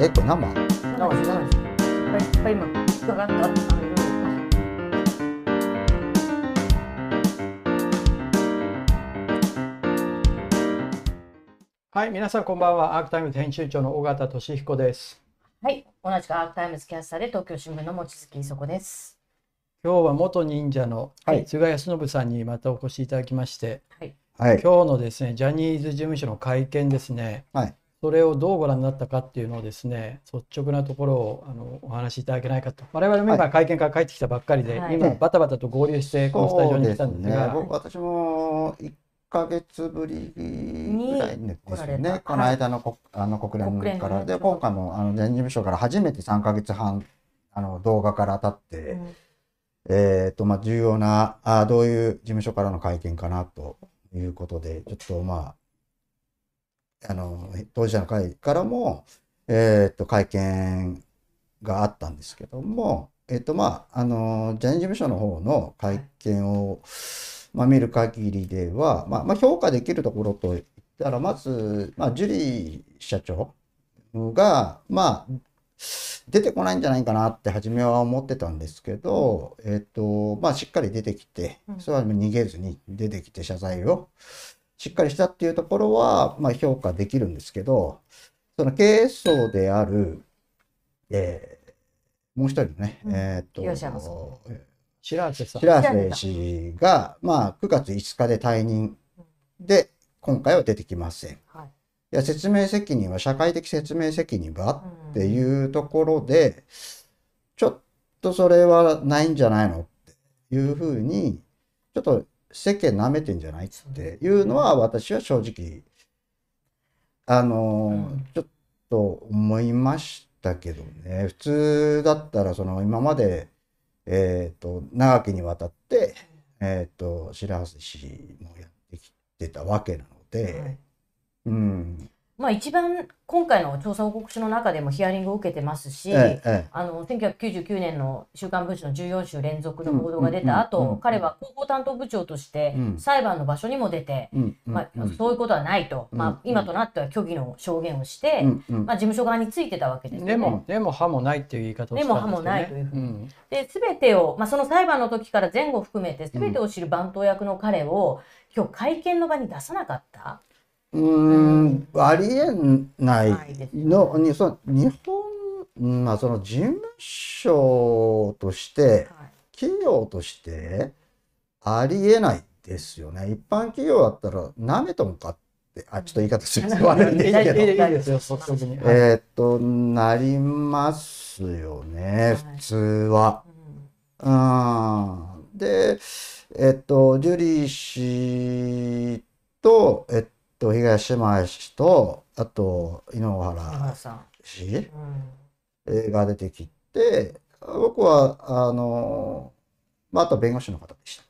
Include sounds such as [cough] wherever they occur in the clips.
え、これ生？生です生ですいっぱいいっぱい今引っかかったあのはい、皆さんこんばんは。アークタイムズ編集長の尾形聡彦です。はい同じくアークタイムズキャスターで東京新聞の望月衣塑子です今日は元忍者のはい志賀泰伸さんにまたお越しいただきまして、はいはい。今日のですね、ジャニーズ事務所の会見ですね、はい。それをどうご覧になったかっていうのをですね、率直なところをあのお話しいただけないかと。我々も今会見から帰ってきたばっかりで、はい。今バタバタと合流してこのスタジオに来たんですが、僕私も1ヶ月ぶりぐらいですね。この間のこあの国連から。で、今回もあの全事務所から初めて3ヶ月半あの動画から経って、うん。えっと、まあ、重要な、あどういう事務所からの会見かなということで、ちょっとまあ、あの、当事者の会からも、えっと、会見があったんですけども、えっと、まあ、あの、ジャニーズ事務所の方の会見を、まあ、見る限りでは、まあ、まあ、評価できるところといったら、まず、まあ、ジュリー社長が、まあ、出てこないんじゃないかなって初めは思ってたんですけど、えっと、まあ、しっかり出てきてう、ん。それは逃げずに出てきて謝罪をしっかりしたっていうところは、まあ、評価できるんですけど、その経営層である、えーもう一人のね、うんえっと、白瀬さん。白瀬氏が、まあ、9月5日で退任で、今回は出てきません。いはいや、説明責任は、社会的説明責任はうんっていうところで、ちょっとそれはないんじゃないのっていうふうに、ちょっと世間舐めてんじゃないっていうのは、私は正直、あのーうんちょっと思いましたけどね。普通だったら、その今まで、えっと、長きにわたって、えっと、白橋氏もやってきてたわけなので、はいうん。まあ一番今回の調査報告書の中でもヒアリングを受けてますし、ええええ。あの1999年の「週刊文春」の14週連続の報道が出た後、うんうん彼は広報担当部長としてうん。裁判の場所にも出て、うんうんまあうんそういうことはないと、うんまあ、今となっては虚偽の証言をして、まあ、事務所側についてたわけですよね。でも、でも歯もないっていう言い方をしたんですよね。でも歯もないというふうに。ん。で全てを、まあ、その裁判の時から前後含めて全てを知る番頭役の彼を、今日会見の場に出さなかった、うーん、ありえないのに、その日本、うんまあその事務所として、企業としてありえないですよね。一般企業だったら、なめとんかって、あ、ちょっと言い方すると悪いんいいですけど、えーっと、なりますよね、はい普通は。うんで、えっと、ジュリー氏と、えっと、東島氏と、あと、井ノ山原田さん、氏。が出てきて、僕は、あの、まあ、あと弁護士の方でした。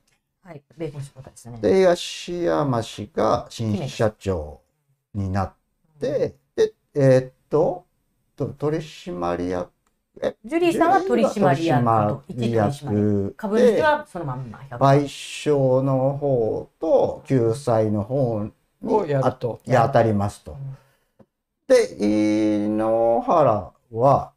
はい、米国の方ですね。で、東山氏が新社長になって、で、えーっと、と取締役、え？ジュリーさんは取締役取取締役。役。株主はそのまんま100賠償の方と救済の方をにやると。あ当たりますと。で、井ノ原は、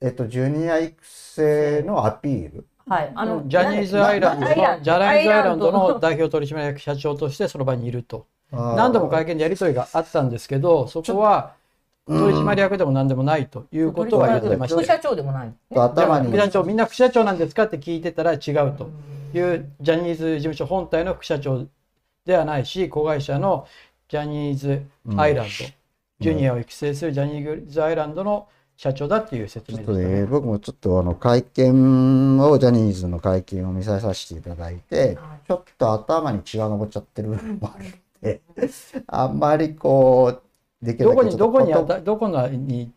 えっと、ジュニア育成のアピール？はい、あのジャニーズアイランドの、ジャニーズアイランドの代表取締役社長としてその場にいると。何何度も会見でやり取りがあったんですけど、そこは取締役でも何でもないということは言ってましたよ。副社長でもない。頭に副社長、みんな副社長なんですかって聞いてたら違うというジャニーズ事務所本体の副社長ではないし、子会社のジャニーズアイランド、ジュニアを育成するジャニーズアイランドの社長だっていう説明でしたね。ね、僕もちょっとあの会見を、ジャニーズの会見を見させていただいてはい、ちょっと頭に血が上っちゃってる部分もあるので、[laughs] あんまりこう、できるどこに、だけちょっとどこにあことた、どこのに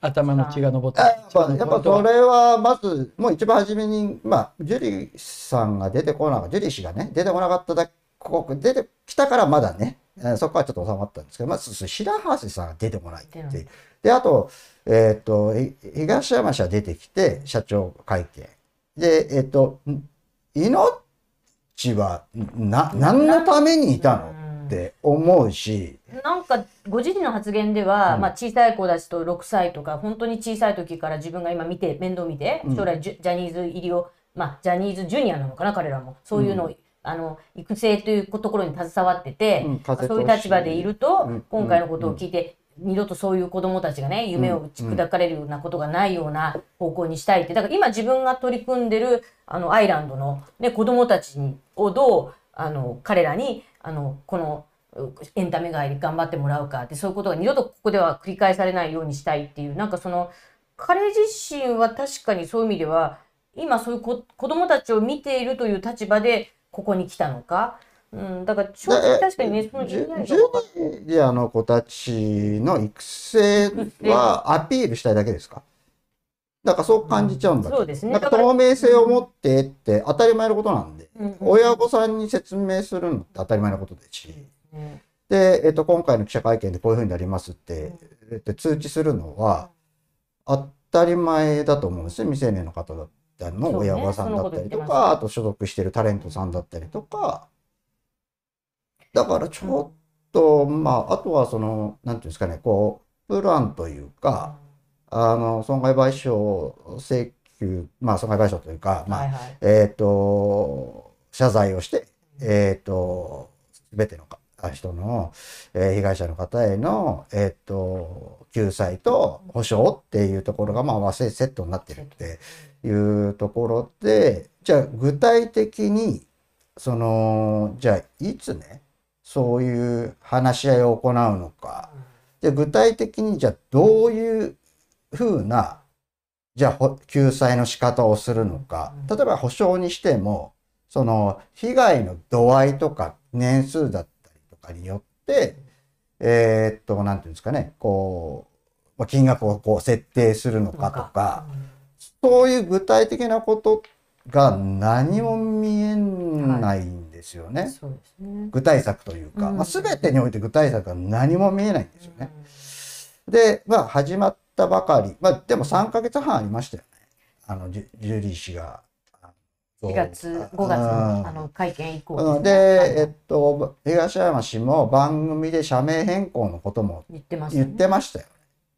頭の血が上っあたやっぱやっぱそれはまず、もう一番初めに、まあ、ジュリーさんが出てこなかった、ジュリー氏がね、出てこなかっただけ、ここ出てきたからまだね、えーそこはちょっと収まったんですけど、まず白橋さんが出てこないっていう。で、あと、えっ、と、い東山氏は出てきて、社長会見。で、えっ、と、ん命は、な、何のためにいたの？っって思うし、なんかご自身の発言では、うん。まあ、小さい子たちと6歳とか本当に小さい時から自分が今見て面倒見てうん。将来ジャニーズ入りを、まあ、ジャニーズジュニアなのかな彼らも。そういうのを、あの育成というところに携わってて、うん風そういう立場でいると、うん今回のことを聞いて、二度とそういう子どもたちがね夢を打ち砕かれるようなことがないような方向にしたいって。だから今自分が取り組んでるあのアイランドの、ね、子どもたちにをどうあの彼らにあのこのうエンタメ界で頑張ってもらうかってそういうことが二度とここでは繰り返されないようにしたいっていうなんかその彼自身は確かにそういう意味では今そういう子子どもたちを見ているという立場でここに来たのか、うん、だから正直確かにねそのジュニアの子たちの育成はアピールしたいだけですか？だからそう感じちゃうんだけど、そうですね。なんか透明性を持ってって当たり前のことなんで、うん親御さんに説明するのって当たり前のことですし、うんで、えっと、今回の記者会見でこういうふうになりますって、えっと、通知するのは当たり前だと思うんですよ未成年の方だったりの親御さんだったりとそうねとあと所属してるタレントさんだったりとか。だからちょっと、まああとはそのなんていうんですかねこうプランというかあの損害賠償請求まあ損害賠償というか、まあはいはい。えっ、と、謝罪をして、えっ、と、すべてのか人の、えー被害者の方への、えっ、と、救済と保障っていうところが、まあ、合わせセットになってるっていうところで、じゃあ、具体的に、その、じゃあ、いつね、そういう話し合いを行うのか、で、具体的に、じゃあ、どういうふうな、じゃあほ、救済の仕方をするのか、例えば保証にしても、その、被害の度合いとか年数だったりとかによって、えーっと、なんていうんですかね、こう、まあ金額をこう設定するのかとか、そういう具体的なことが何も見えないんですよね。具体策というか、うんまあ、全てにおいて具体策が何も見えないんですよね。で、まあ、始まったばかり、まあ、でも3ヶ月半ありましたよね。あの、ジュジュリー氏が。あの4月、5月のあの会見以降うん。ねで、えっと、東山氏も番組で社名変更のことも言ってます言ってましたよね。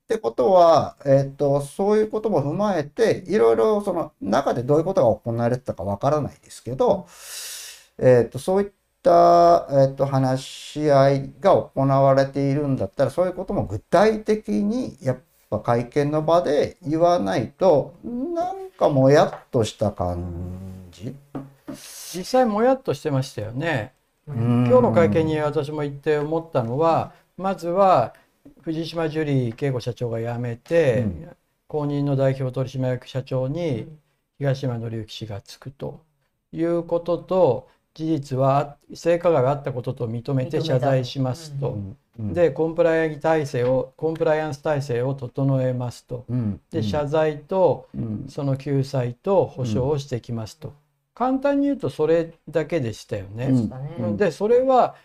ってことは、えっと、そういうことも踏まえて、いろいろその中でどういうことが行われてたかわからないですけど、えっと、そういった、えっと、話し合いが行われているんだったら、そういうことも具体的に、やっぱ会見の場で言わないと、なんかもやっとした感じ。実際もやっとしてましたよね。今今日の会見に私も行って思ったのは、まずは藤島ジュリー景子社長が辞めて、うん。後任の代表取締役社長に東山紀之氏がつくということと事実は性加害があったことと認めて謝罪しますと。うん。でコンプライアンス体制をコンプライアンス体制を整えますと。うん。で謝罪とうん。その救済と保障をしてきますと。簡単に言うとそれだけでしたよね。うんでそれは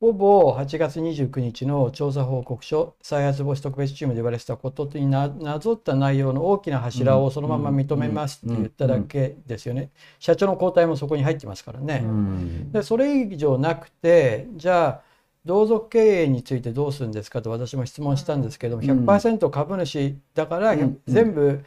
ほぼ8月29日の調査報告書再発防止特別チームで言われてたことにななぞった内容の大きな柱をそのまま認めますって言っただけですよね。社長の交代もそこに入ってますからね。うんでそれ以上なくてじゃあ同族経営についてどうするんですかと私も質問したんですけどもうん100%株主だからうん全部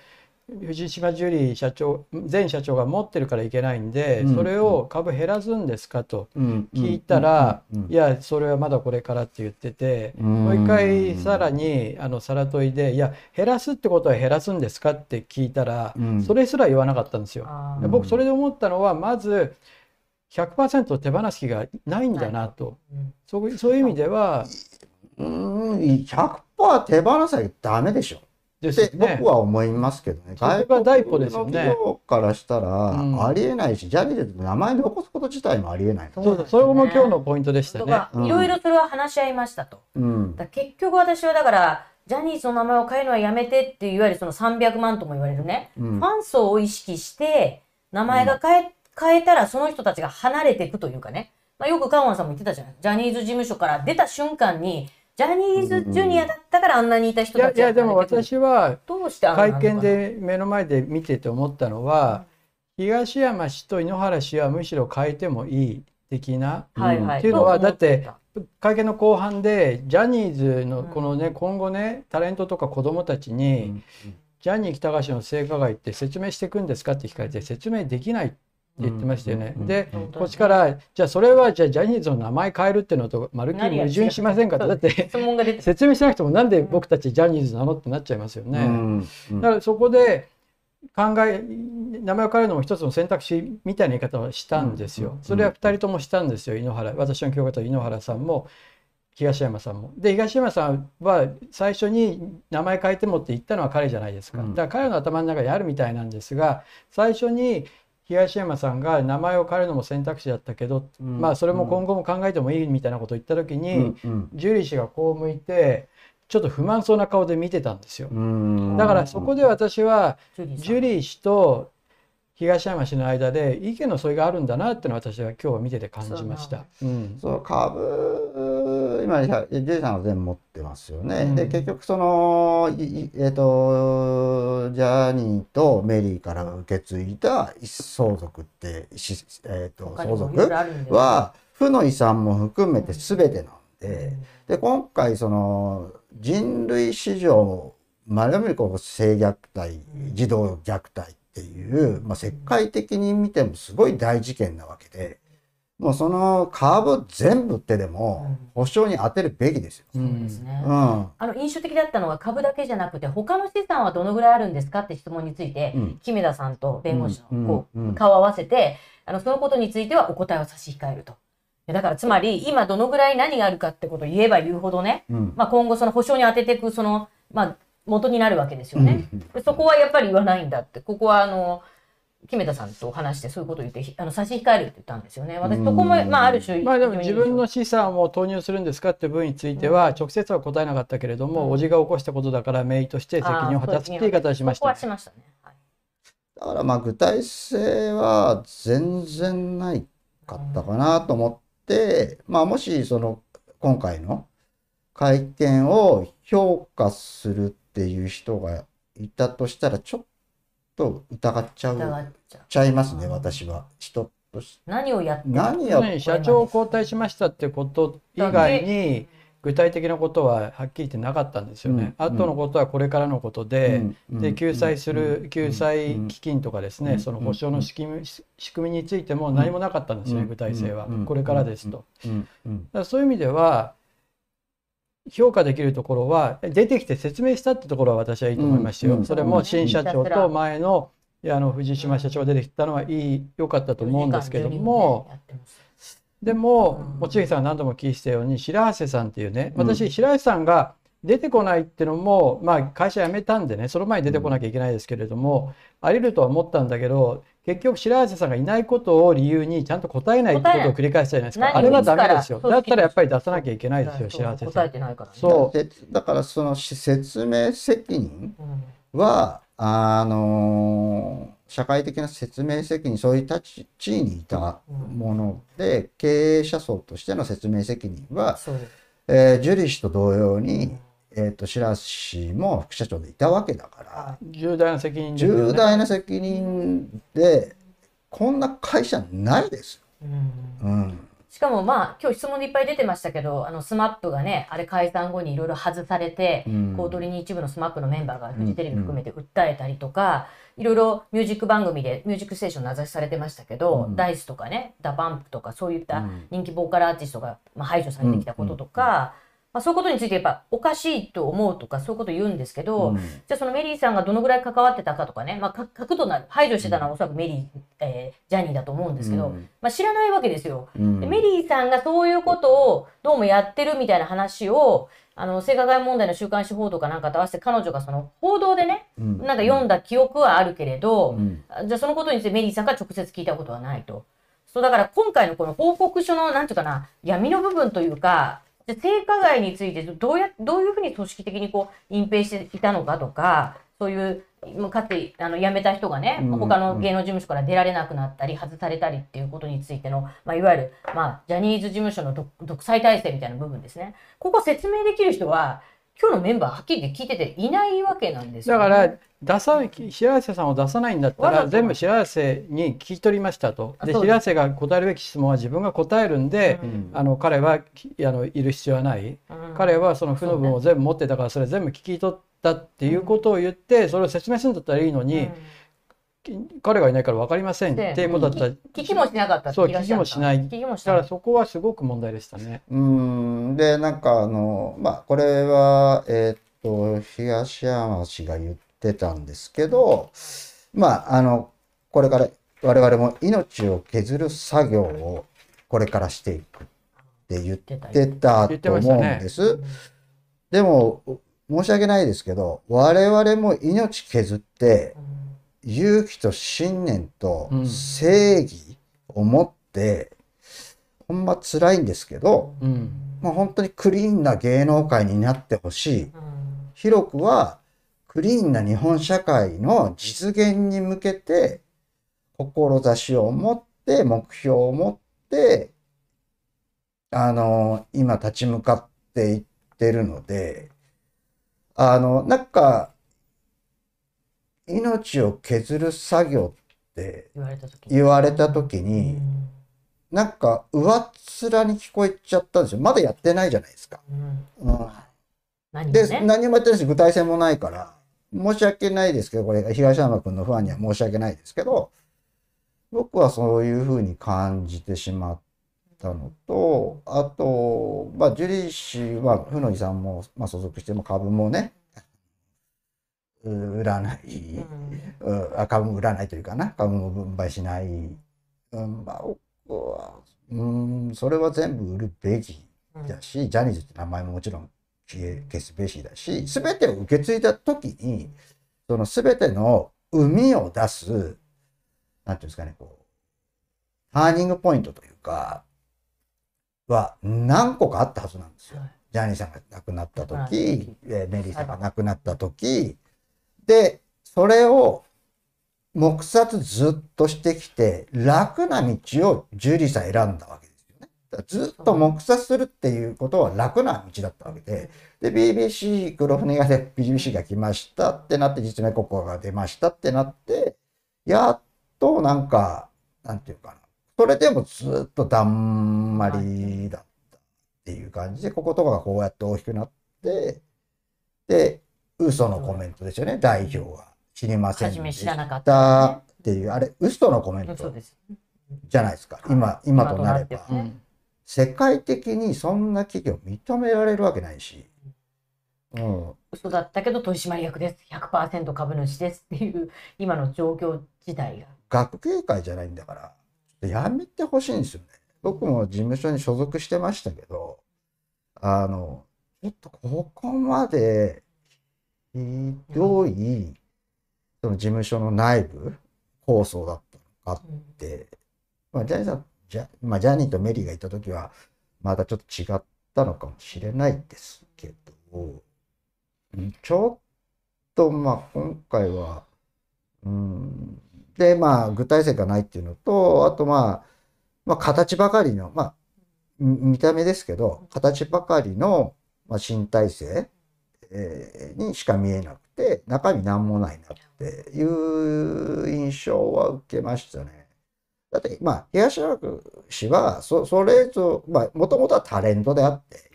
藤島ジュリー社長前社長が持ってるからいけないんでうん。それを株減らすんですかとうん。聞いたらうん。いやそれはまだこれからって言っててうん。もう一回さらにあのさら問いでいや減らすってことは減らすんですかって聞いたらうん。それすら言わなかったんですよ。僕それで思ったのはまず100%手放す気がないんだなと。うんそうそういう意味ではうん。100%手放さなきゃダメでしょで僕は思いますけどね。そこが第一歩ですよねからしたらうんありえないし、ジャニーズって名前残すこと自体もありえない。そうだそれも今日のポイントでしたね。とかいろいろそれは話し合いましたと。うん。だ結局私はだからジャニーズの名前を変えるのはやめてっていういわゆるその300万とも言われるね、うんファン層を意識して名前が変え,、変えたらその人たちが離れていくというかね、まあ、よくカウアンさんも言ってたじゃないジャニーズ事務所から出た瞬間にジャニーズジュニアだったからあんなにいた人いやたちがいやでも私は会見で目の前で見てて思ったのは東山氏と井ノ原氏はむしろ変えてもいい的な。はいはい。っていうのはだってた会見の後半でジャニーズのこのね、今後ねタレントとか子どもたちに、ジャニー喜多川氏の性加害って説明していくんですかって聞かれて説明できないって言ってましたよね。うんで、うんこっちからじゃあそれはじゃあジャニーズの名前変えるっていうのとまるっきり矛盾しませんかってだって質問が出て。説明しなくてもなんで僕たちジャニーズなのってなっちゃいますよね。うんうん。だからそこで考え名前を変えるのも一つの選択肢みたいな言い方をしたんですよ。それは二人ともしたんですよ。井ノ原。私の教科と井ノ原さんも東山さんも。で東山さんは最初に名前変えてもって言ったのは彼じゃないですか。うん。だから彼の頭の中にあるみたいなんですが最初に東山さんが名前を変えるのも選択肢だったけど、うん。まあそれも今後も考えてもいいみたいなことを言った時に、うん。うん。ジュリー氏がこう向いてちょっと不満そうな顔で見てたんですよ。うん。だからそこで私はジュリー氏と東山氏の間で意見の相違があるんだなっていうのを私は今日は見てて感じました。うん。そう株今ジェイさんは全部持ってますよね。うん。で結局そのえっ、とジャニーとメリーから受け継いだ一相続ってしえっ、と相続は負の遺産も含めて全てなんで。で今回その人類史上まれにこう性虐待児童虐待っていう、まあ、世界的に見てもすごい大事件なわけでもうそのカーブ全部ってでも保証に当てるべきですよ。うそうですんね。うん。あの印象的だったのは株だけじゃなくて他の資産はどのぐらいあるんですかって質問について、うん。木目田さんと弁護士うん。のこう、顔を合わせてあのそのことについてはお答えを差し控えると。だからつまり今どのぐらい何があるかってことを言えば言うほどね、うん。まあ、今後その保証に当てていくその、まあ、元になるわけですよね。そこはやっぱり言わないんだって。ここはあの木目田さんと話してそういうことを言ってひあの差し控えるって言ったんですよね。私そこも、うん。まあ、ある種まあでも自分の資産を投入するんですかっていう分については直接は答えなかったけれども、うん。おじが起こしたことだから名義として責任を果たすっていう言い方をしましたはしましたね。はい。だからまあ具体性は全然ないかったかなと思って、まあもしその今回の会見を評価するっていう人がいたとしたらちょっと疑っちゃう疑っちゃいますね私は。人とし。て何をやって何や社長を交代しましたってこと以外に具体的なことははっきり言ってなかったんですよね。うん。後のことはこれからのことで、うん。で救済する救済うん。基金とかですね、うん。その保証の仕組み仕組みについても何もなかったんですよね、うん。具体性は、うん。これからですと。うん。うん。だからそういう意味では評価できるところは出てきて説明したってところは私はいいと思いましたよ。うんそれも新社長と前のあの藤島社長が出てきたのはいい良かったと思うんですけども。でも、うん。望月さんが何度も聞いてたように白橋さんっていうねうん。私白橋さんが出てこないっていうのも、まあ、会社辞めたんでねその前に出てこなきゃいけないですけれども、あり得るとは思ったんだけど結局白橋さんがいないことを理由にちゃんと答えないってことを繰り返したじゃないですか。あれはダメですよ。だったらやっぱり出さなきゃいけないですよ白橋さ答えん。てないからね。そう。でだからそのし説明責任うん。はあのー社会的な説明責任そういう立ち地位にいたもので、経営者層としての説明責任は、えージュリー氏と同様に、えー、と白波瀬氏も副社長でいたわけだから、重大な責任ね。重大な責任でこんな会社ないですよ。うん。うん。しかもまあ今日質問でいっぱい出てましたけどあの SMAP がねあれ解散後にいろいろ外されて、うん。公取に一部の SMAP のメンバーがフジテレビ含めて訴えたりとか、いろいろミュージック番組で「ミュージックステーション」名指しされてましたけど、うん。 w-inds. とかね DA PUMP とかそういったうん。人気ボーカルアーティストが、まあ、排除されてきたこととか、まあ、そういうことについてやっぱおかしいと思うとかそういうこと言うんですけど、うん。じゃあそのメリーさんがどのぐらい関わってたかとかね、まあ、か核となる排除してたのはおそらくメリー、えージャニーだと思うんですけど、うん。まあ、知らないわけですよ。うん。でメリーさんがそういうことをどうもやってるみたいな話をあの性加害問題の週刊誌報道かなんかと合わせて彼女がその報道でねうん。なんか読んだ記憶はあるけれど、うん。じゃあそのことについてメリーさんが直接聞いたことはないと。そうだから今回のこの報告書のなんていうかな闇の部分というかじゃあ性加害についてどうやどういうふうに組織的にこう隠蔽していたのかとかそういうかつてあの辞めた人がね、うん。他の芸能事務所から出られなくなったり外されたりっていうことについての、まあ、いわゆる、まあ、ジャニーズ事務所の独独裁体制みたいな部分ですね。ここ説明できる人は今日のメンバーはっきり聞いてていないわけなんですよ、だから出さ白瀬さんを出さないんだったら全部白瀬に聞き取りましたと。で白瀬が答えるべき質問は自分が答えるんで、うん。あの彼はきあのいる必要はない。うん。彼はその負の分を全部持ってたからそれ全部聞き取ったっていうことを言ってそれを説明するんだったらいいのに、彼がいないから分かりませんっていうことだった。ら、聞きもしなかったそう聞きもしない。聞きもしだからそこはすごく問題でしたね。うん、で、なんかあの、まあ、これは、えーっと、東山氏が言ってたんですけど、まあ、あの、これから我々も命を削る作業をこれからしていくって言ってた言ってと思うんましたね。です。でも、申し訳ないですけど、我々も命削って、勇気と信念とうん。正義を持って、ほんま辛いんですけど、うん。まあ、本当にクリーンな芸能界になってほしい。広くはクリーンな日本社会の実現に向けて、志を持って、目標を持って、あの、今立ち向かっていってるので、あの、なんか、命を削る作業って言われた時に、ん。なんか上っ面に聞こえちゃったんですよ。まだやってないじゃないですか。うん。うん。で、何もやってないし、具体性もないから、申し訳ないですけど、これ、東山君のファンには申し訳ないですけど、僕はそういうふうに感じてしまったのと、あと、まあ、ジュリー氏は、ふのいさんも、まあ、所属しても株もね、う売らない、うん。うん。あ株も売らないというかな、株も分配しない。うん、まあ、うん、それは全部売るべきうん。だし、ジャニーズって名前ももちろん消え消すべしだし、すべてを受け継いだときに、そのすべての生みを出す、なんていうんですかね、こう、ターニングポイントというか、は何個かあったはずなんですよ。はい。ジャニーさんが亡くなった亡くなった時時、えーメリーさんが亡くなった時、で、それを黙殺ずっとしてきて、楽な道をジュリーさん選んだわけですよね。ずっと黙殺するっていうことは楽な道だったわけで、で、BBC、黒船屋で BBC が来ましたってなって、実名国家が出ましたってなって、やっとなんか、なんていうかな。それでもずっとだんまりだったっていう感じで、こことかがこうやって大きくなって、で、嘘のコメントですよね、代表は。知りませんでし知らなかったっていう、あれ、嘘のコメント。じゃないですか。今、今となれば。世界的にそんな企業認められるわけないし。うん。嘘だったけど取締役です。100%株主ですっていう今の状況自体が。学芸会じゃないんだから、やめてほしいんですよね。僕も事務所に所属してましたけど、あの、ちょっとここまでひどい、その事務所の内部構想だったのかって、まあ、ジャニーさん、ジャ,、まあ、ジャニーとメリーがいた時は、またちょっと違ったのかもしれないですけど、うんちょっと、まあ、今回は、うん、で、まあ、具体性がないっていうのと、あと、まあ、まあ、形ばかりの、まあ、み見た目ですけど、形ばかりの、まあ、新体制、えにしか見えなくて、中身なんもないなっていう印象は受けましたね。だって、まあ、東山氏は、そ、それぞ、まあ、もともとはタレントであって、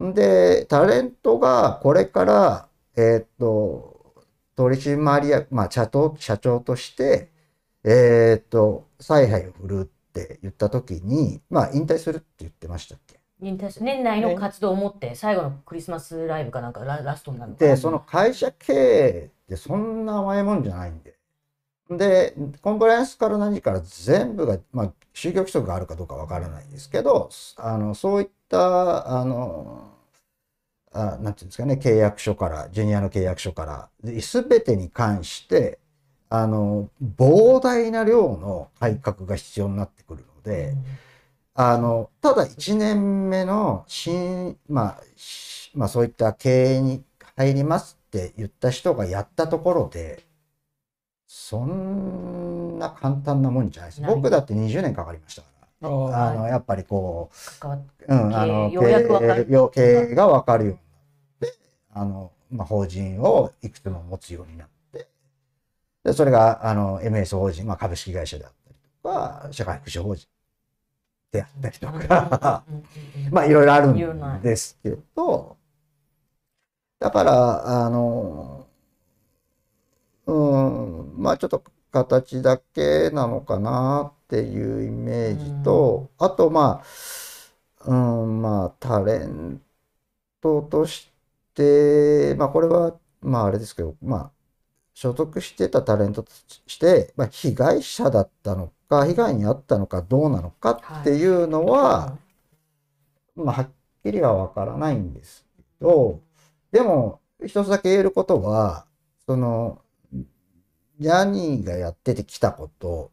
で、タレントがこれから、えーっと、取締役、まあ、社長、社長として、えーっと、采配を振るって言ったときに、まあ、引退するって言ってましたっけ？年内の活動をもって最後のクリスマスライブかなんかララストになるで、その会社経営ってそんな甘いもんじゃないんで。で、コンプライアンスから何から全部が、まあ、就業規則があるかどうかわからないんですけど、あの、そういった、あの、あなんていうんですかね、契約書から、ジュニアの契約書から、すべてに関して、あの、膨大な量の改革が必要になってくるので、あの、ただ1年目の新、まあ、しまあそういった経営に入りますって言った人がやったところで、そんな簡単なもんじゃないです。僕だって20年かかりましたから。ああの、やっぱりこう、うん、あの、経営経営がわかるようになって、あの、まあ、法人をいくつも持つようになって、でそれがあの MS 法人、まあ、株式会社であったりとか、社会福祉法人であったりとか、まあいろいろあるんですけど、だから、あの、うん、まあちょっと形だけなのかなっていうイメージと、あとまあ、うん、まあタレントとして、まあこれは、まああれですけど、まあ所属してたタレントとして、まあ被害者だったのか、被害に遭ったのかどうなのかっていうのは、まあ、はっきりはわからないんですけど、でも、一つだけ言えることは、その、ジャニーがやっててきたこと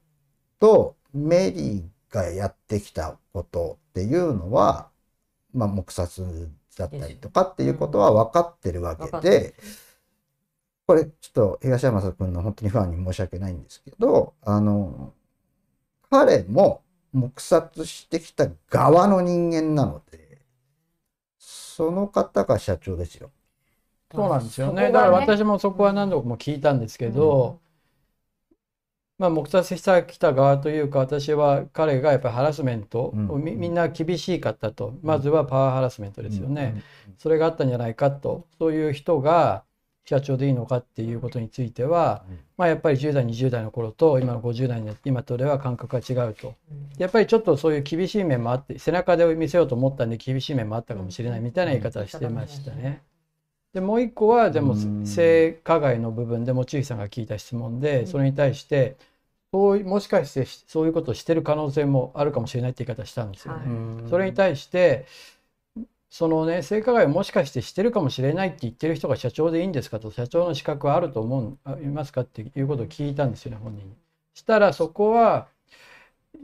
と、メリーがやってきたことっていうのは、まあ、黙殺だったりとかっていうことは分かってるわけで、これちょっと東山君の本当にファンに申し訳ないんですけど、あの、彼も黙殺してきた側の人間なので、その方が社長ですよ。そうなんですよね。そこがだから私もそこは何度も聞いたんですけど、まあ、黙殺してきた側というか私は彼がやっぱりハラスメント、うん。みみんな厳しかったと。まずはパワーハラスメントですよね、それがあったんじゃないかと。そういう人が社長でいいのかっていうことについては、うん。まあ、やっぱり10代20代の頃と今の50代の今とでは感覚が違うと。うん。やっぱりちょっとそういう厳しい面もあって背中で見せようと思ったんで厳しい面もあったかもしれないみたいな言い方をしてましたね。でもう一個はでもうん。性加害の部分で持ち主さんが聞いた質問でそれに対してそうもしかしてそういうことをしてる可能性もあるかもしれないって言い方したんですよね。はい。それに対してそのね性加害をもしかしてしてるかもしれないって言ってる人が社長でいいんですかと社長の資格はあると思うあいますかっていうことを聞いたんですよね本人に。したらそこは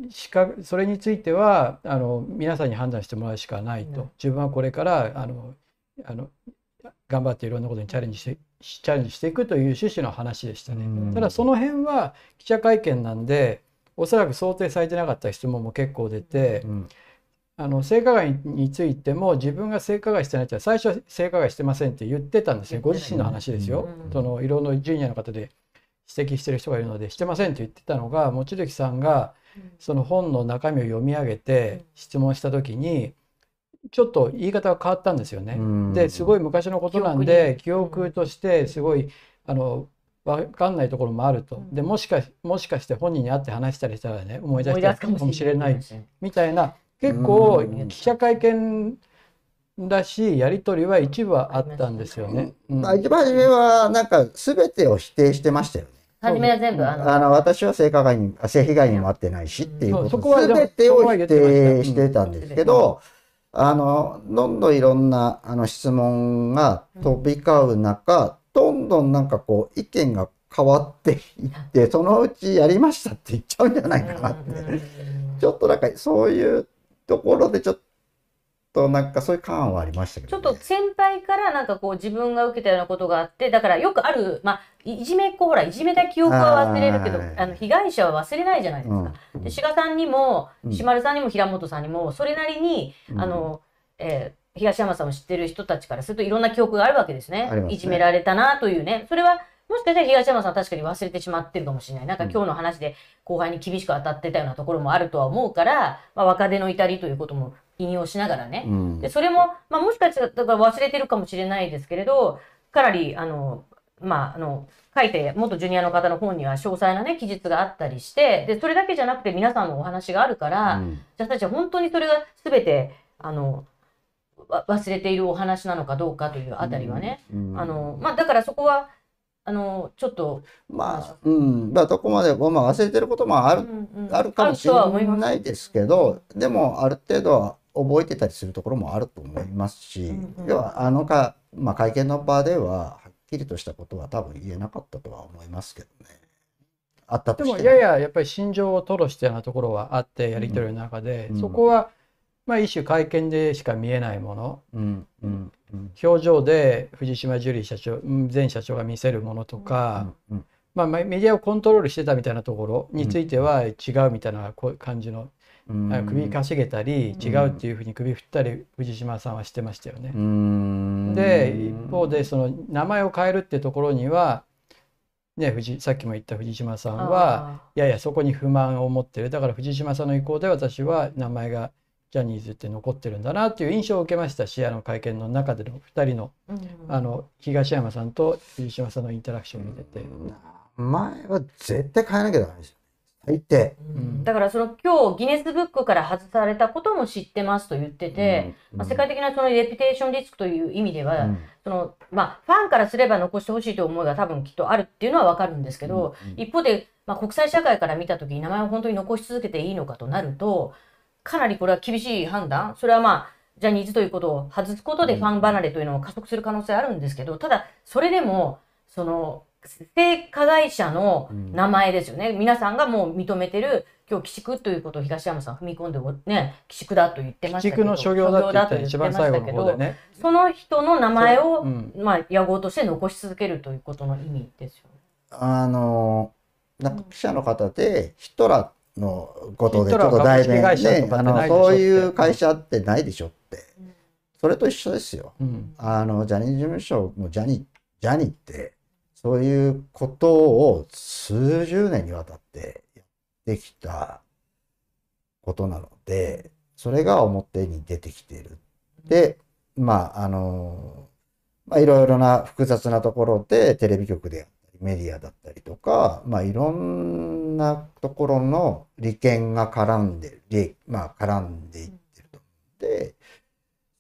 資格それについてはあの皆さんに判断してもらうしかないと、うん自分はこれからあのあの頑張っていろんなことにチャレンジしてチャレンジしていくという趣旨の話でしたね。うんただその辺は記者会見なんでおそらく想定されてなかった質問も結構出て、うんあの性加害についても自分が性加害してないって最初は性加害してませんって言ってたんですね。ご自身の話ですよ、うんそのいろんなジュニアの方で指摘してる人がいるのでしてませんって言ってたのが望月さんがその本の中身を読み上げて質問した時にちょっと言い方が変わったんですよね。うん。ですごい昔のことなんで記憶としてすごいあの分かんないところもあると。でもしかもしかして本人に会って話したりしたらね思い出してるかもしれないみたいな結構うん。記者会見らしいやり取りは一部はあったんですよね。うん。まあ、一番初めは、なんか、すべてを否定してましたよね。初めは全部。あのあの、私は性加害に、あ性被害にも遭ってないしっていうこと。そうそこはでもすべてを否定してたんですけど、あの、どんどんいろんな、あの、質問が飛び交う中、どんどんなんかこう、意見が変わっていって、そのうちやりましたって言っちゃうんじゃないかなって。ちょっとなんか、そういうところでちょっとなんかそういう感はありましたけちょど、ね。っと先輩からなんかこう自分が受けたようなことがあってだからよくあるまあいいじめっ子ほらいじめた記憶は忘れるけどはいあの被害者は忘れないじゃないですか。うんで志賀さんにもうん石丸さんにも平本さんにもそれなりに、うんあの、えー東山さんを知ってる人たちからするといろんな記憶があるわけですね。すねいじめられたなというね。それはもしかしたら東山さんは確かに忘れてしまってるかもしれない。なんか今日の話で後輩に厳しく当たってたようなところもあるとは思うから、まあ、若手の至りということも引用しながらね。うん。でそれも、まあ、もしかしたらだから忘れてるかもしれないですけれどかなりあの、まあ、あの書いて元ジュニアの方の本には詳細な、ね、記述があったりしてでそれだけじゃなくて皆さんのお話があるから、うん。私たちは本当にそれが全てあのわ忘れているお話なのかどうかというあたりはね、うん。あのまあ、だからそこはあのちょっと、まあ、うん、まあ、どこまで、まあ、忘れてることもある、うんうんあるかもしれないですけど、でも、ある程度は覚えてたりするところもあると思いますし、うんうん。要は、あのか、まあ、会見の場では、はっきりとしたことは多分言えなかったとは思いますけどね。あったとしてでもやややっぱり心情を吐露したようなところはあってやり取りの中で、うん。そこはまあ一種会見でしか見えないもの。うん、うん、うん。表情で藤島ジュリー社長うん前社長が見せるものとか、うんまあ、まあメディアをコントロールしてたみたいなところについては違うみたいなこう感じのうん。あ首かしげたり違うっていうふうに首振ったり藤島さんはしてましたよね。う。ん。で一方でその名前を変えるってところには、ね、藤さっきも言った藤島さんはあいやいやそこに不満を持ってる。だから藤島さんの意向で私は名前がジャニーズって残ってるんだなっていう印象を受けましたしあの会見の中での2人のーうん。あの東山さんと藤島さんのインタラクションを見てて。前は絶対変えなきゃダメですよ。最低。ん。だからその今日ギネスブックから外されたことも知ってますと言ってて、うん。まあ、世界的なそのレピュテーションリスクという意味では、うん。そのまあ、ファンからすれば残してほしいという思いが多分きっとあるっていうのはわかるんですけど、うん。うん。一方で、まあ、国際社会から見た時に名前を本当に残し続けていいのかとなるとかなりこれは厳しい判断。それはまあジャニーズということを外すことでファン離れというのも加速する可能性あるんですけどただそれでもその性加害者の名前ですよね、皆さんがもう認めてる今日寄宿ということを東山さん踏み込んでね寄宿だと言ってましたけど地区の所業だと言ってましたけどね。その人の名前を、うんまあ、野号として残し続けるということの意味ですよね。あの、なんか記者の方で、ヒトラーのことでちょっと代弁ね、あの、そういう会社ってないでしょって。それと一緒ですよ。うんあの、ジャニーズ事務所のジャニー、ジャニーって、そういうことを数十年にわたってやってきたことなので、それが表に出てきている。で、まあ、あの、まあ、いろいろな複雑なところで、テレビ局であっメディアだったりとか、まあ、いろんなところの利権が絡んで、利まあ、絡んでいってると思うんで、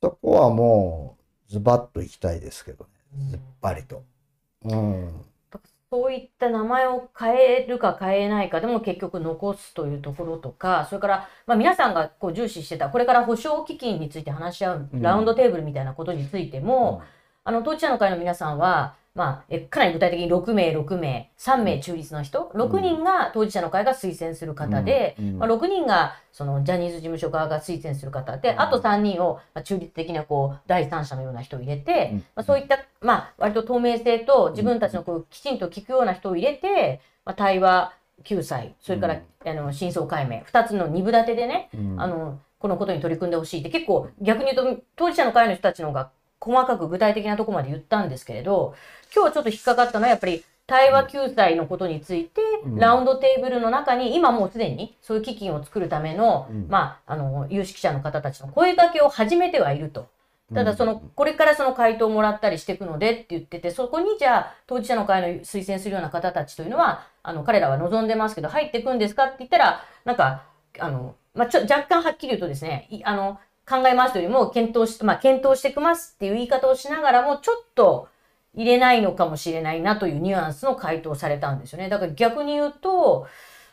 そこはもう、ズバッといきたいですけどね、ずっぱりと。うん。そういった名前を変えるか変えないかでも結局残すというところとか、それから、まあ、皆さんがこう重視してた、これから保証基金について話し合ううんラウンドテーブルみたいなことについても、あの当事者の会の皆さんは、まあ、えかなり具体的に6名、6名、3名中立の人、6人が当事者の会が推薦する方で、うん。まあ、6人がそのジャニーズ事務所側が推薦する方で、うん。あと3人をまあ中立的なこう第三者のような人を入れて、うん。まあ、そういった、まあ、割と透明性と自分たちのこうきちんと聞くような人を入れて、まあ、対話救済、それから、あの真相解明、2つの二部立てでね、うん。あのこのことに取り組んでほしいって結構逆に言うと当事者の会の人たちの方が細かく具体的なところまで言ったんですけれど今日ちょっと引っかかったのはやっぱり対話救済のことについて、うん。ラウンドテーブルの中に今もうすでにそういう基金を作るための,、うん。まあ、あの有識者の方たちの声掛けを始めてはいると。ただその、これからその回答をもらったりしていくのでって言ってて、そこにじゃあ当事者の会の推薦するような方たちというのは、あの、彼らは望んでますけど、入っていくんですかって言ったら、なんか、あの、まあ、ちょ、若干はっきり言うとですね、いあの、考えますよりも、検討し、まあ、検討していきますっていう言い方をしながらも、ちょっと入れないのかもしれないなというニュアンスの回答をされたんですよね。だから逆に言うと、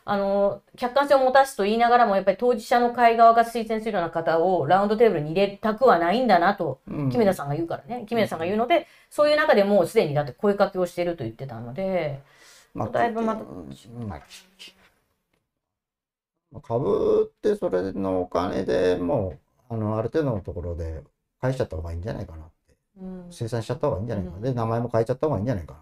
あの、客観性を持たすと言いながらも、やっぱり当事者の会側が推薦するような方をラウンドテーブルに入れたくはないんだなと、うん。木目田さんが言うからね、木目田さんが言うので、そういう中でもうすでにだって声かけをしていると言ってたので、まあだいぶまた株ってそれのお金でもうあのある程度のところで返しちゃった方がいいんじゃないかなって。うん。生産しちゃった方がいいんじゃないかな、うん。で名前も変えちゃった方がいいんじゃないか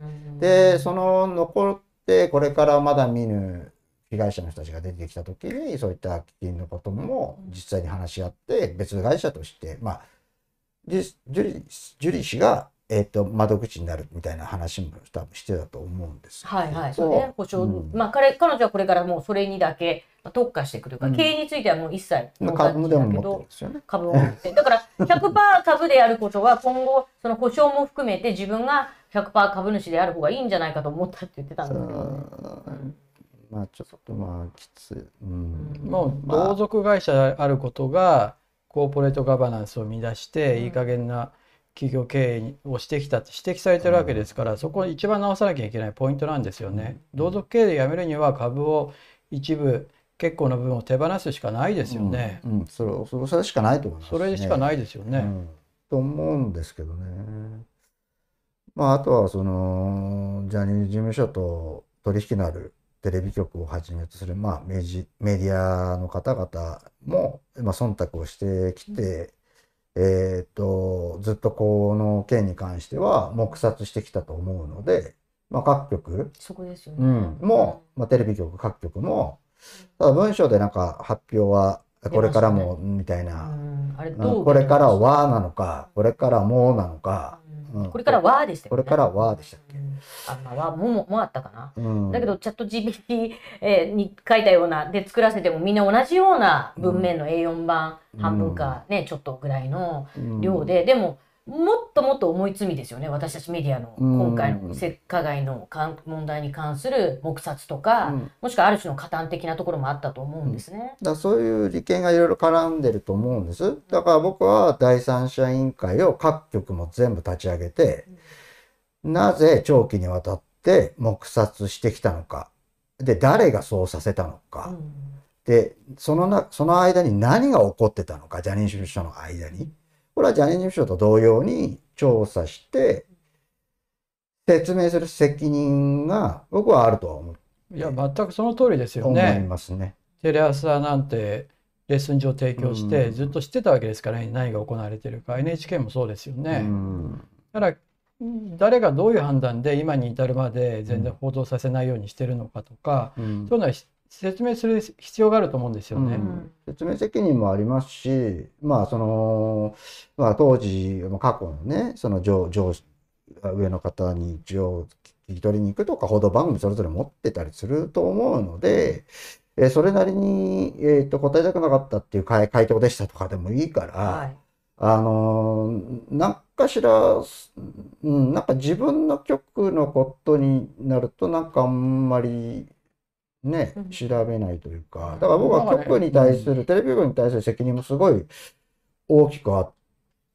なうん。でその残ってこれからまだ見ぬ被害者の人たちが出てきた時にそういった基金のことも実際に話し合って別会社としてまあジュリジュリ氏が、えー、と窓口になるみたいな話も多分してたと思うんですよはいはい、そうね、保証、うんまあ彼、彼女はこれからもうそれにだけまあ特化していくというか、うん経営についてはもう一切ノータッチ株でも持ってるんだけど、ですよね。株を持って。だから100%株であることは今後、その保証も含めて自分が100%株主である方がいいんじゃないかと思ったって言ってたんですけどね。まあちょっとまあきつい。うん。もうまあ同族会社であることがコーポレートガバナンスを乱してうんいい加減な企業経営をしてきたって指摘されてるわけですからそこを一番直さなきゃいけないポイントなんですよね。同族経営でやめるには株を一部結構な部分を手放すしかないですよね。うん。うんそれそれしかないと思います、それしかいないですよね。うん、と思うんですけどね。まあ、あとはそのジャニーズ事務所と取引のあるテレビ局をはじめとする、まあ、メジメディアの方々も、まあ、忖度をしてきて、えー、とずっとこの件に関しては黙殺してきたと思うので、まあ、各局、そこですよね。うん、も、まあ、テレビ局各局も、ただ文章でなんか発表はこれからもみたいな、うん。あれうん。これからはなのかこれからもなのか、これからはでしたこれからはでしたっけ、うん。あまあはもももあったかな。うん、だけどチャット GPT えーに書いたようなで作らせてもみんな同じような文面の A4 版、うん半分かねちょっとぐらいのうん。量で、でももっともっと重い罪ですよね私たちメディアのうん今回の性加害の問題に関する黙殺とか、うんもしくはある種の加担的なところもあったと思うんですね。だからそういう利権がいろいろ絡んでると思うんです。だから僕は第三者委員会を各局も全部立ち上げて、なぜ長期にわたって黙殺してきたのか。で、誰がそうさせたのか。うんで、そのな、その間に何が起こってたのか、ジャニーズ事務所の間に。これはジャニーズ事務所と同様に調査して、説明する責任が僕はあるとは思ういや全くその通りですよ思いね。ますね。テレ朝なんてレッスン上提供してうんずっと知ってたわけですから、ね、何が行われてるか NHK もそうですよね。うんだから誰がどういう判断で今に至るまで全然報道させないようにしてるのかとか、うんそういうのは説明する必要があると思うんですよね。うん説明責任もありますし、まあその、まあ当時、まあ過去のね、その上、上、上の方に一応聞き取りに行くとか報道番組それぞれ持ってたりすると思うので、えーそれなりに、えっと、答えたくなかったっていう回回答でしたとかでもいいから、はいあのーなんかしら、うん、なんか自分の局のことになると、なんかあんまりねうん、調べないというか、だから僕は局に対する、テレビ局に対する責任もすごい大きくあっ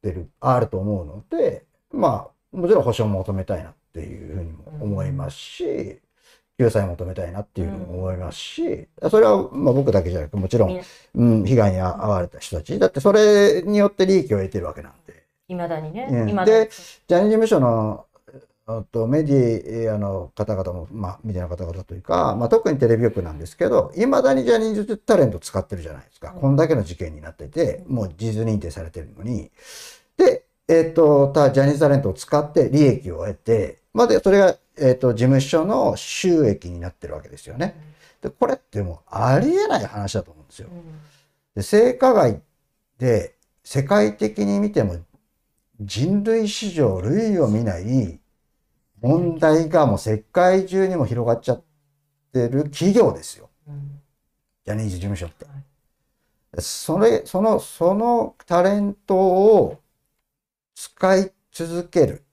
てる、あると思うの。で、まあ、もちろん保証も求めたいなっていうふうにも思いますし、救済も求めたいなっていうのも思いますし、それはまあ僕だけじゃなく、もちろんうん、被害に遭われた人たち。だってそれによって利益を得てるわけなんで。いまだにね、うん。でジャニーズ事務所のあとメディアの方々も、まあ、メディアの方々というか、まあ、特にテレビ局なんですけど、いまだにジャニーズタレント使ってるじゃないですか。こんだけの事件になってて、もう事実認定されてるのに。で、えっ、と、たジャニーズタレントを使って利益を得て、まあ、で、それが、えっ、と、事務所の収益になってるわけですよね。で、これってもうありえない話だと思うんですよ。で性加害で世界的に見ても人類史上類を見ない問題がもう世界中にも広がっちゃってる企業ですよ。うんジャニーズ事務所ってはい。それ、その、そのタレントを使い続ける。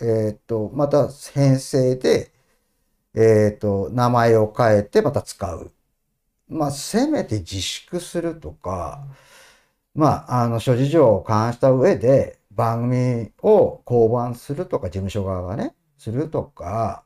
えっと、また編成で、えっと、名前を変えてまた使う。まあ、せめて自粛するとか、まあ、あの、諸事情を勘案した上で、番組を降板するとか、事務所側がね、するとか、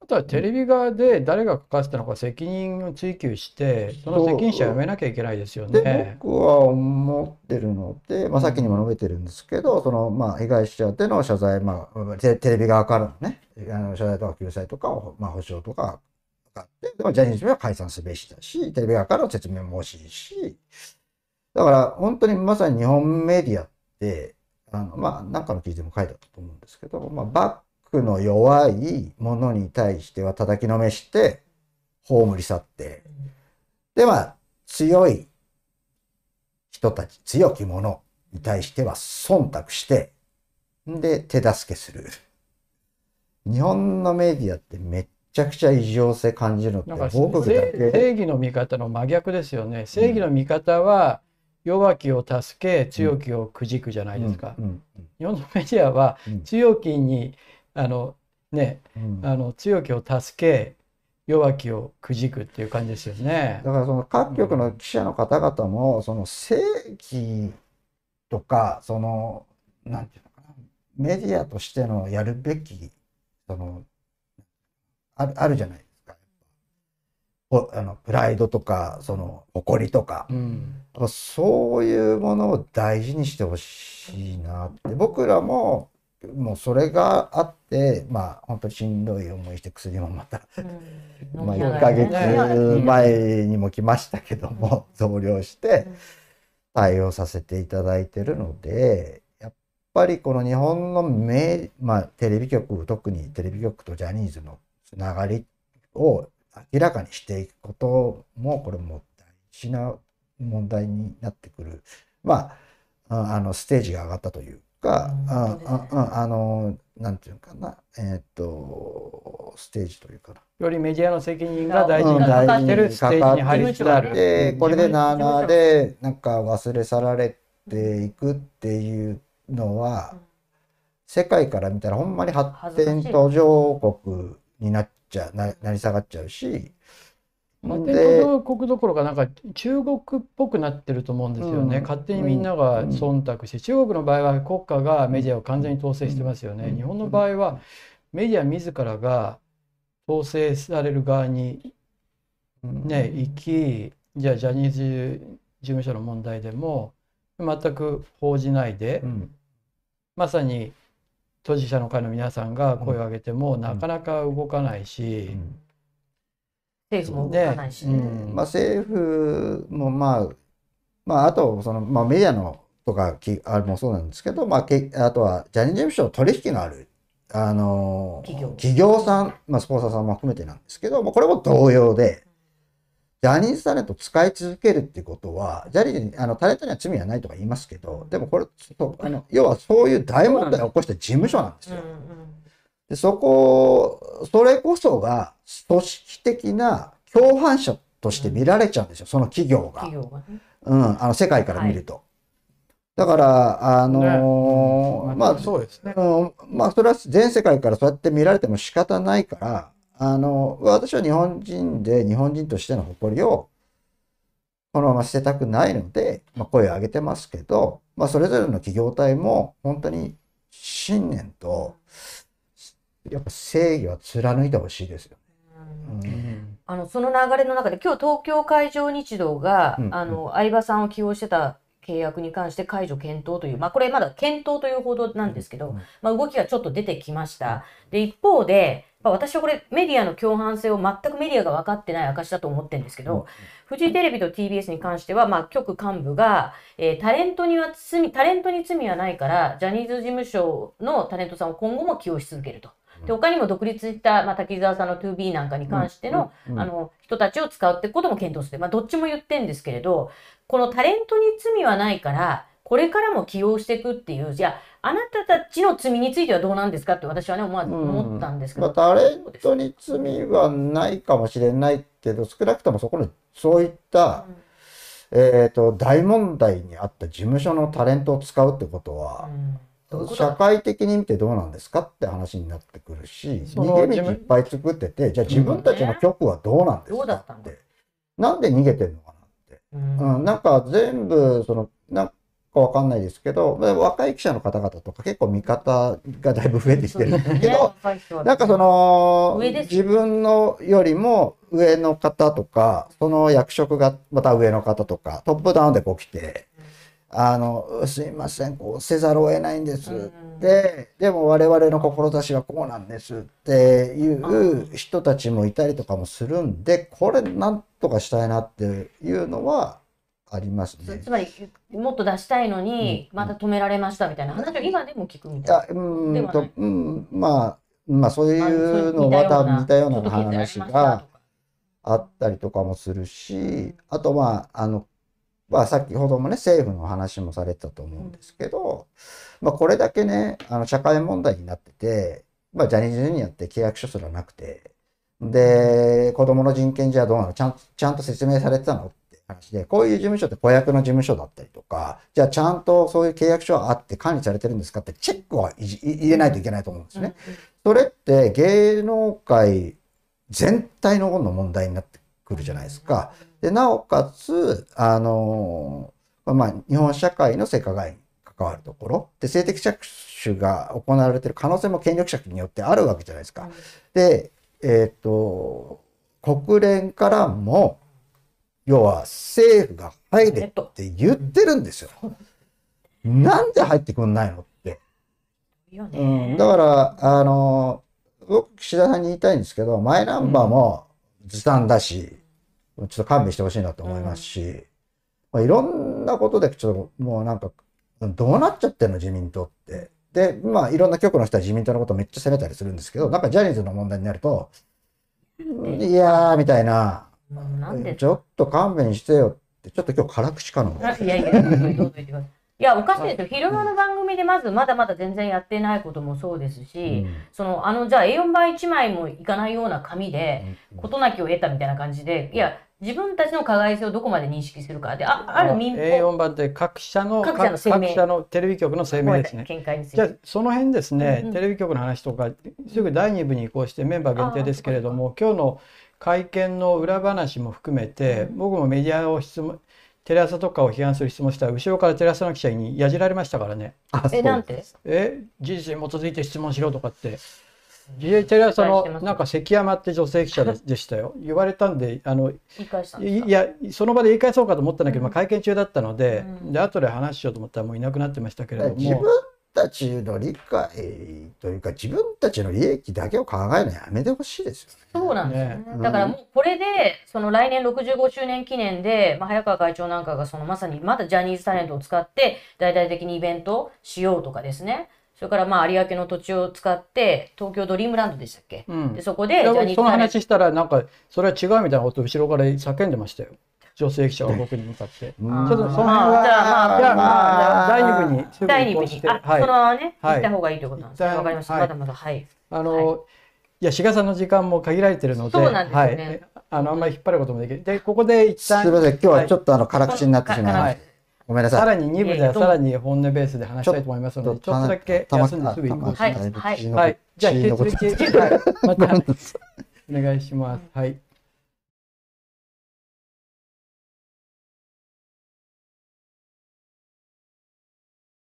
あとはテレビ側で誰が書かせたのか責任を追及して、その責任者を辞めなきゃいけないですよで、ね。僕は思ってるので、まあ、さっきにも述べてるんですけど、その、まあ、被害者での謝罪、まあ、テテレビ側からのね、あの謝罪とか救済とかを、まあ、保証とかがあって、でもジャニーズは解散すべしだし、テレビ側からの説明も欲しいし、だから、本当にまさに日本メディアあの、まあ、なんかの記事でも書いてあったと思うんですけど、まあ、バックの弱いものに対しては叩きのめして、葬り去って、で、まあ、強い人たち、強き者に対しては忖度して、んで、手助けする。日本のメディアってめっちゃくちゃ異常性感じるのってなんか僕だ正け。正義の味方の真逆ですよね。正義の味方は弱きを助け強きをくじくじゃないですか。日本のメディアはうん。強きにあのねうん。あの強きを助け弱きをくじくっていう感じですよね。だからその各局の記者の方々も、その正義とか、その、なんていうのかな、メディアとしてのやるべき、その、あるあるじゃないあのプライドとか、その、誇りとか。うん。そういうものを大事にしてほしいなって。僕らも、もうそれがあって、まあ本当にしんどい思いして薬もまたうん。[laughs] まあ、1飲みながヶらね。月前にも来ましたけども、増量してうん。対応させていただいてるので、やっぱりこの日本のメ、まあ、テレビ局、特にテレビ局とジャニーズのつながりを明らかにしていくことも、これも大事な問題になってくる。まあ、ああの、ステージが上がったというか、うんああああの、なんていうのかな、えーっと、ステージというかな。よりメディアの責任が大事うんになってるステージに入りつつある。で、これでなあなあ事で、なんか忘れ去られていくっていうのは、世界から見たらほんまに発展途上国になっちゃう、ななり下がっちゃうし、発で展途上国どころかなんか中国っぽくなってると思うんですよね、うん。勝手にみんなが忖度して、中国の場合は国家がメディアを完全に統制してますよね、うん。日本の場合はメディア自らが統制される側にね、行きじゃあジャニーズ事務所の問題でも全く報じないで、うん。まさに当事者の会の皆さんが声を上げてもなかなか動かないし、政府も動かないしね。うん。まあ、政府もまあ、まあ、あとその、まあ、メディアのとかきあれもそうなんですけど、まあ、けあとはジャニーズ事務所取引のある、あの企業さん、まあ、スポンサーさんも含めてなんですけど、まあ、これも同様で、ジャニーズタレントを使い続けるっていうことは、ジャニーズにあのタレントには罪はないとか言いますけど、でもこれ、あの要はそういう大問題を起こした事務所なんですよ。でそこ、それこそが組織的な共犯者として見られちゃうんですよ、その企業が。企業がね。うん、あの世界から見ると。だから、あのーねまあ、そうですね。うん、まあ、それは全世界からそうやって見られても仕方ないから、あの、私は日本人で日本人としての誇りをこのまま捨てたくないので、まあ、声を上げてますけど、まあ、それぞれの企業体も本当に信念と、やっぱ正義は貫いてほしいですよ。うん。うん。あのその流れの中で今日東京海上日動が、うん。あの相葉さんを起用してた契約に関して解除検討という、まあ、これまだ検討という報道なんですけど、うん。まあ、動きがちょっと出てきました。で一方で、まあ、私はこれメディアの共犯性を全くメディアが分かってない証だと思ってるんですけど、フジテレビと TBS に関しては、まあ、局幹部が、えータレントには罪、タレントに罪はないから、ジャニーズ事務所のタレントさんを今後も起用し続けると。で、他にも独立した、まあ、滝沢さんの 2B なんかに関しての、うん。あの、人たちを使うってことも検討して、まあ、どっちも言ってんですけれど、このタレントに罪はないから、これからも起用していくっていう、じゃあ、あなたたちの罪についてはどうなんですかって私はね、思わず思ったんですけど。まあ、タレントに罪はないかもしれないけど、少なくともそこにそういった、えっ、と、大問題にあった事務所のタレントを使うってことは、うん。社会的に見てどうなんですかって話になってくるし、逃げ道いっぱい作ってて、じゃあ自分たちの局はどうなんですかっったん。なんで逃げてんのかなって。うん。うん、なんか全部、その、なんかわかんないですけど、まあ若い記者の方々とか結構見方がだいぶ増えてきてるんだけど、なんかその、自分のよりも上の方とか、その役職がまた上の方とか、トップダウンでこう来て、あの、すいません、こうせざるを得ないんです。うん。で、でも我々の志はこうなんですっていう人たちもいたりとかもするんで、これなんとかしたいなっていうのはありますね。つつまりもっと出したいのにうんまた止められましたみたいな話を今でも聞くみいたいや、うーんとうん、まあ、まあそうな。いうのまた似たような話があったりとかもするし、あとまあ、あの、まあ先ほどもね、政府の話もされてたと思うんですけど、まあこれだけね、あの社会問題になってて、まあジャニーズジュニアって契約書すらなくて、で、子供の人権じゃどうなの？ちゃんちゃんと説明されてたの？って話で、こういう事務所って子役の事務所だったりとか、じゃあちゃんとそういう契約書はあって管理されてるんですかってチェックは入れないといけないと思うんですね。それって芸能界全体の問題になってくるじゃないですか。で、なおかつ、あのまあ、日本社会の性加害に関わるところで、性的着手が行われてる可能性も権力者によってあるわけじゃないですか。で、えっ、と、国連からも、要は政府が入れって言ってるんですよ。なんで入ってくんないのって。うん、だから、あの、僕、岸田さんに言いたいんですけど、マイナンバーもずさんだし、ちょっと勘弁してほしいなと思いますし、まあ、いろんなことで、ちょっともうなんか、どうなっちゃってんの、自民党って。で、まあ、いろんな局の人は自民党のことめっちゃ責めたりするんですけど、なんかジャニーズの問題になると、いやーみたいな、うんなんで？ちょっと勘弁してよって、ちょっと今日辛口かな。あいやいや、いいや、おかしいですよ。昼間の番組でまずまだまだ全然やってないこともそうですし、その、あの、じゃあ A4 倍1枚もいかないような紙で、事なきを得たみたいな感じで、いや、自分たちの加害性をどこまで認識するかで、あある民放、A4 版って各社の各社の声明各社のテレビ局の声明ですね。じゃあて。その辺ですね、うんうんテレビ局の話とかすぐ第2部に移行してメンバー限定ですけれども今日の会見の裏話も含めて、うん。僕もメディアを質問テレ朝とかを批判する質問したら後ろからテレ朝の記者にやじられましたからね。あえ、なんて「え事実に基づいて質問しろ」とかって。テレ朝のなんか関山って女性記者で [laughs] でしたよ。言われたんであの言い返したんですか？いいやその場で言い返そうかと思ったんだけど、うん。まあ、会見中だったので,、うん。で後で話しようと思ったらもういなくなってましたけれども。自分？たちの理解というか、自分たちの利益だけを考えるのやめてほしいですよね。そうなんですよね。ねだからもうこれで、その来年65周年記念で、まあ、早川会長なんかがそのまさにまだジャニーズタレントを使って大々的にイベントをしようとかですね。それからまあ有明の土地を使って東京ドリームランドでしたっけ、うんでそこでジいやャニーズそのタレント話したらなんかそれは違うみたいなことを後ろから叫んでましたよ女性記者が僕に向かって。うん。ちょっとその辺まはあじゃあまあじゃあまあまあ第2部に第2部に、はい。そのままね、はい。行った方がいいということなんですね。わかりました。はい。まだまだ、はい。あの、い、や志賀さんの時間も限られてるのでそうなんですよね。はい、あのあんまり引っ張ることもできるでここで一旦すみません、今日はちょっとあの辛口になってしまいまはい。した。ごめんなさい。さらに2部ではさらに本音ベースで話したいと思いますのでちょっとだけ休んですぐ移行します。はい。はい。はい、じゃあ引き続き、はい、[laughs] また。お願いします。はい。